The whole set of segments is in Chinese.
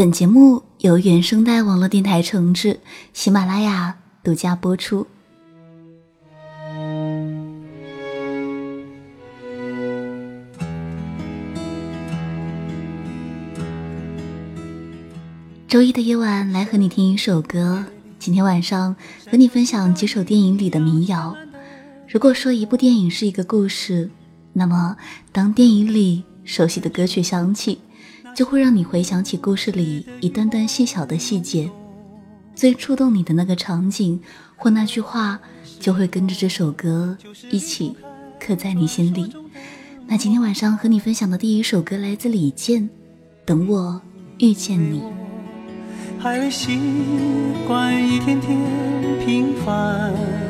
本节目由原声带网络电台承制，喜马拉雅独家播出。周一的夜晚，来和你听一首歌。今天晚上和你分享几首电影里的民谣。如果说一部电影是一个故事，那么当电影里熟悉的歌曲响起。就会让你回想起故事里一段段细小的细节，最触动你的那个场景或那句话，就会跟着这首歌一起刻在你心里。那今天晚上和你分享的第一首歌来自李健，《等我遇见你》。还未习惯一天天平凡。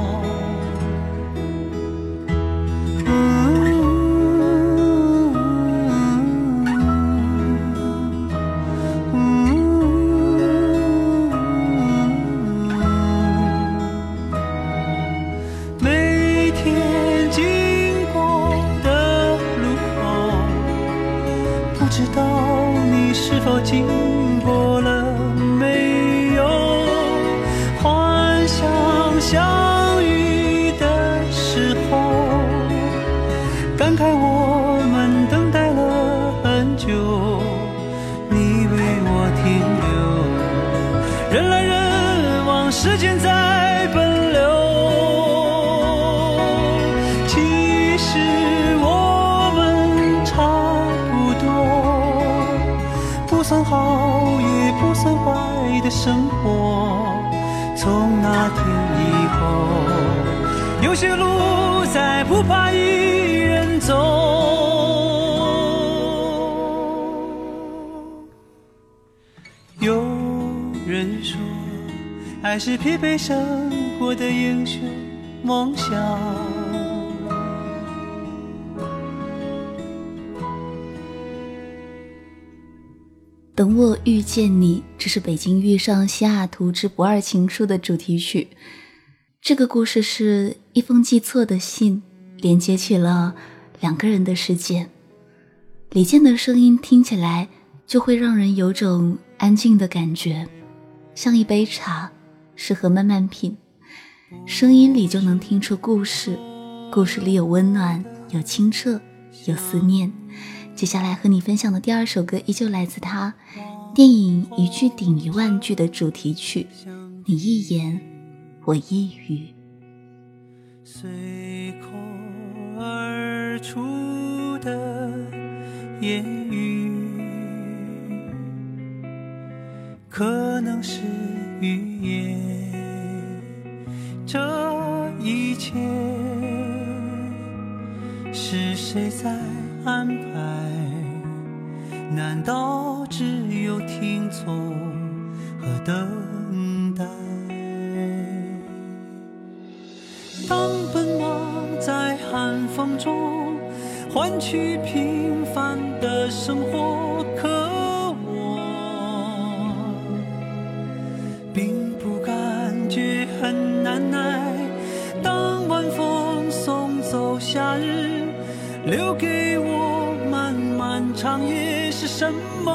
还是疲惫生活的英雄梦想。等我遇见你，这是《北京遇上西雅图之不二情书》的主题曲。这个故事是一封寄错的信，连接起了两个人的世界。李健的声音听起来就会让人有种安静的感觉，像一杯茶。适合慢慢品，声音里就能听出故事，故事里有温暖，有清澈，有思念。接下来和你分享的第二首歌，依旧来自他电影《一句顶一万句》的主题曲。你一言，我一语，随口而出的言语，可能是语言。这一切是谁在安排？难道只有听从和等待？当奔忙在寒风中换取平凡的生活，是什么？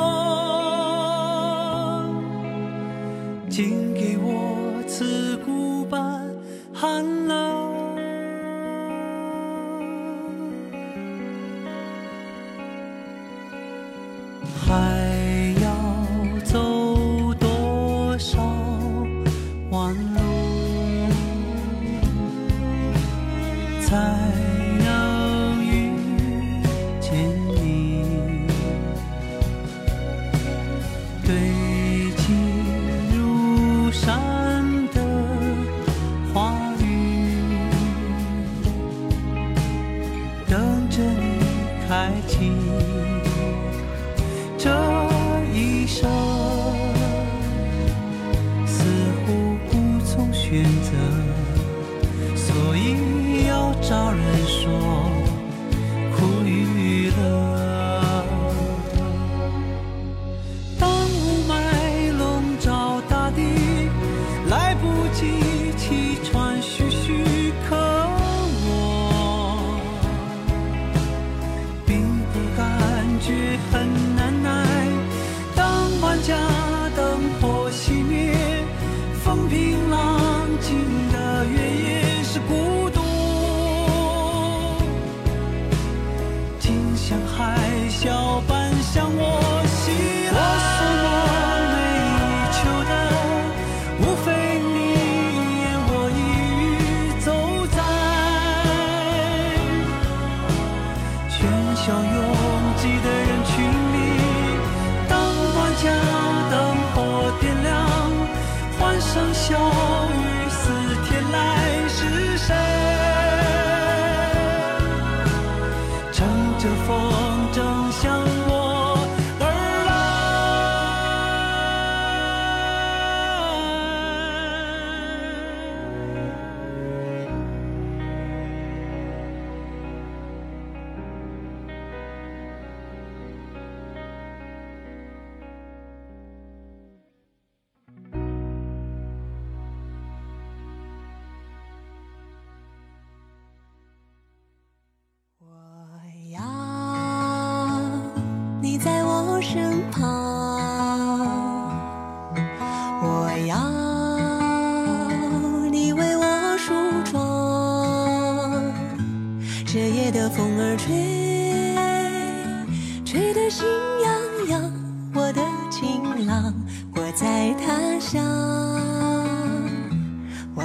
请给我刺骨般寒冷。爱情这一生。我。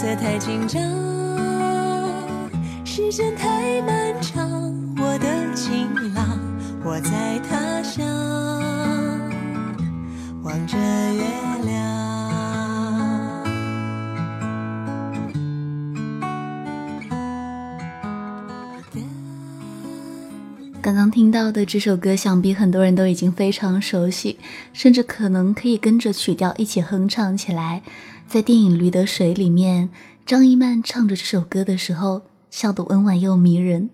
色太紧张时间太漫长我的情郎我在他乡望着月亮刚刚听到的这首歌想必很多人都已经非常熟悉甚至可能可以跟着曲调一起哼唱起来。在电影驴得水里面张一曼唱着这首歌的时候笑得温婉又迷人。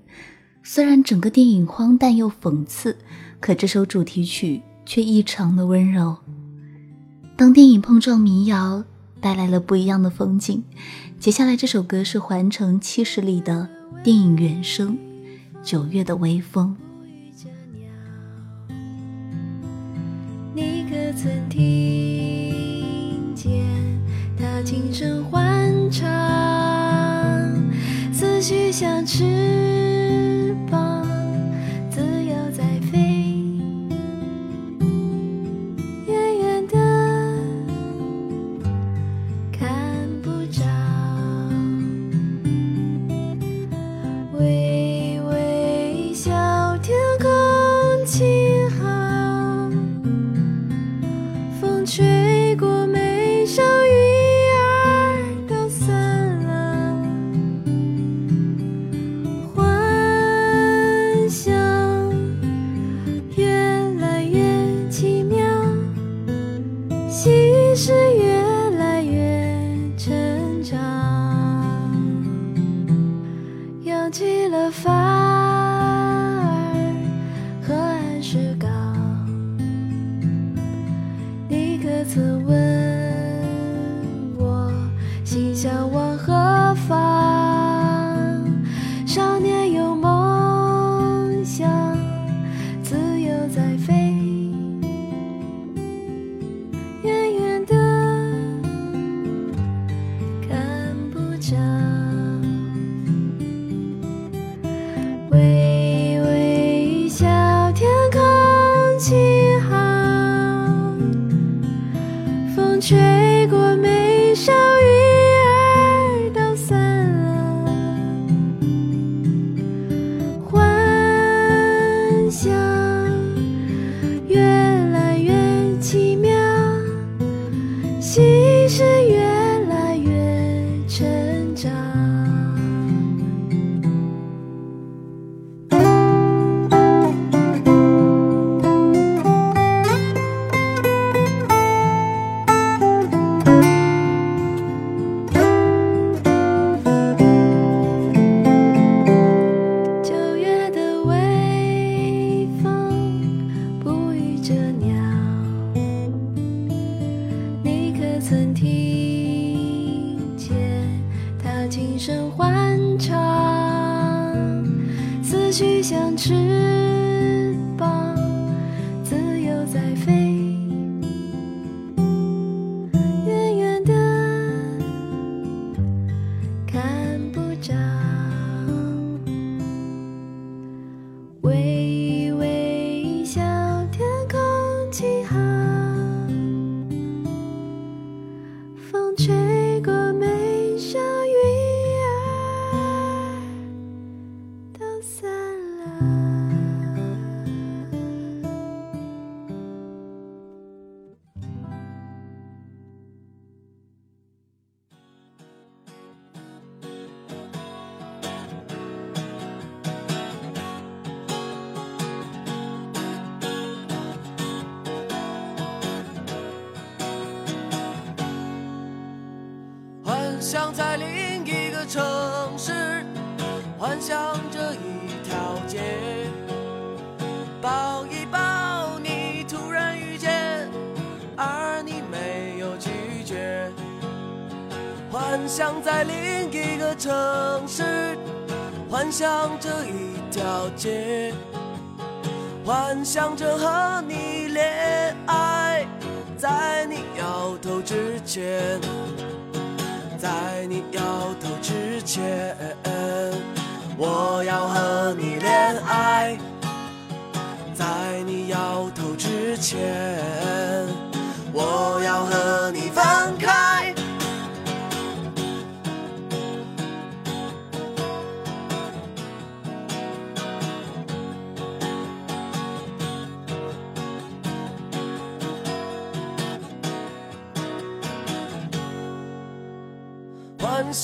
虽然整个电影荒诞又讽刺可这首主题曲却异常的温柔。当电影碰撞民谣带来了不一样的风景。接下来这首歌是环城七十里的电影原声九月的微风。你可曾听轻声欢唱？思绪像翅膀，叫我。心事想在另一个城市，幻想着一条街，抱一抱你，突然遇见，而你没有拒绝。幻想在另一个城市，幻想着一条街，幻想着和你恋爱，在你摇头之前。在你摇头之前，我要和你恋爱。在你摇头之前，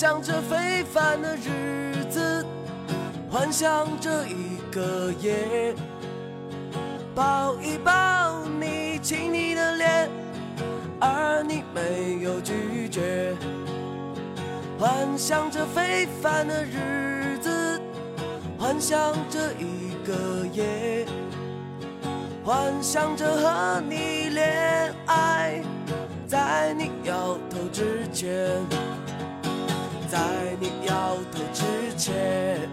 想着非凡的日子，幻想着一个夜，抱一抱你，亲你的脸，而你没有拒绝。幻想着非凡的日子，幻想着一个夜，幻想着和你恋爱，在你摇头之前，在你摇头之前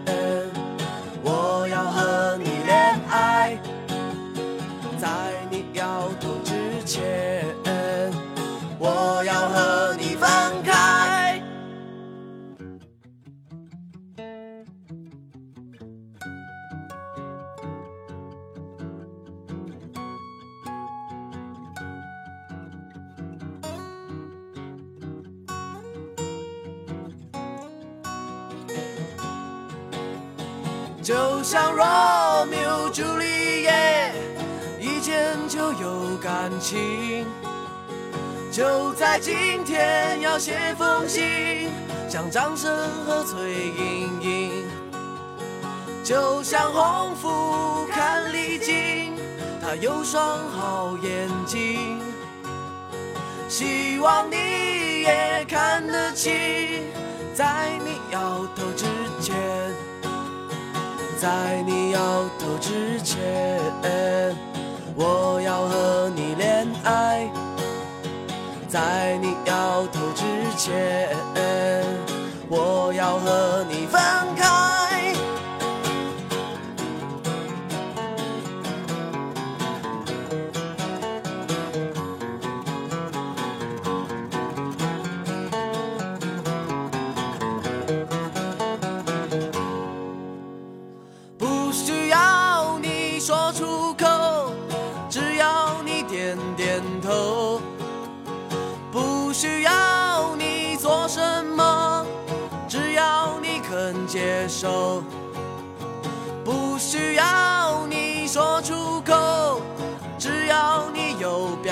我要和你恋爱。在就像罗密欧朱丽叶，一见就有感情，就在今天要写封信，向张生和崔莺莺。就像红福看丽晶，她有双好眼睛，希望你也看得清，在你摇头之。在你摇头之前，我要和你恋爱。在你摇头之前，我要和你分开。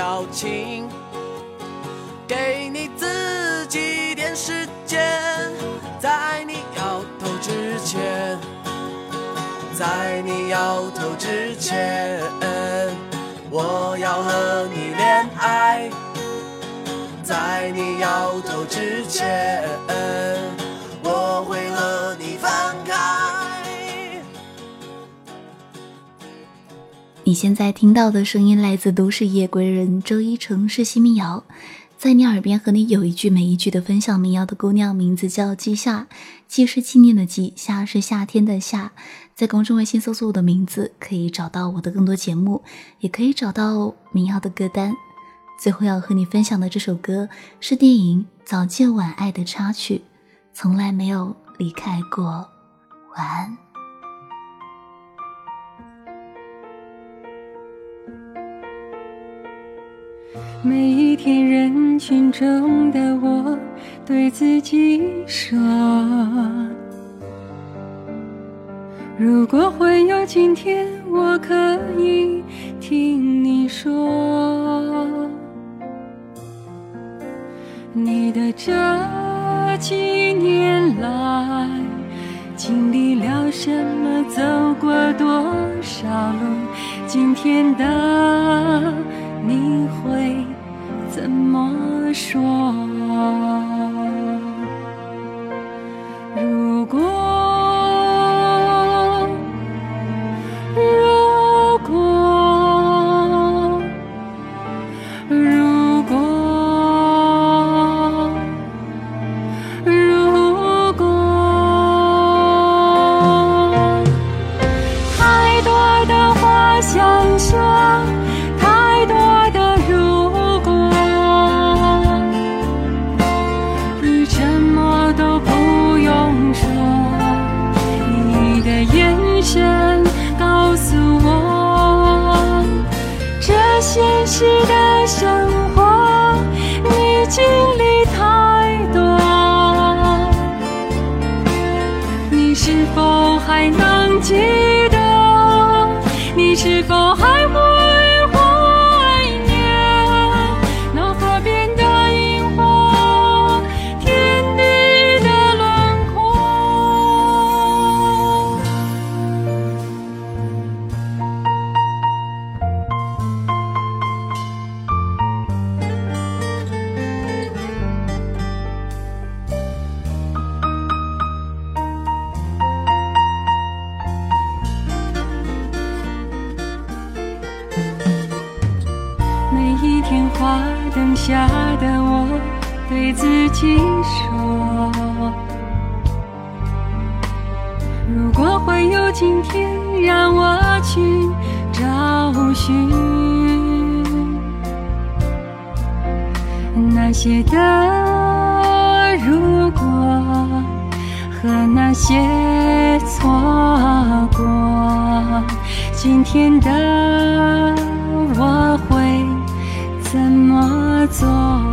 表情。给你自己点时间，在你摇头之前。在你摇头之前，我要和你恋爱。在你摇头之前，你现在听到的声音来自都市夜归人周一城市新民谣，在你耳边和你有一句没一句的分享民谣的姑娘，名字叫季夏，季是纪念的季，夏是夏天的夏。在公众微信搜索我的名字，可以找到我的更多节目，也可以找到民谣的歌单。最后要和你分享的这首歌是电影《早见晚爱》的插曲，从来没有离开过。晚安。每一天人群中的我，对自己说：如果会有今天，我可以听你说，你的这几年来经历了什么，走过多少路，今天的你会怎么说？在眼神。下的我对自己说如果会有今天让我去找寻那些的如果和那些错过今天的做。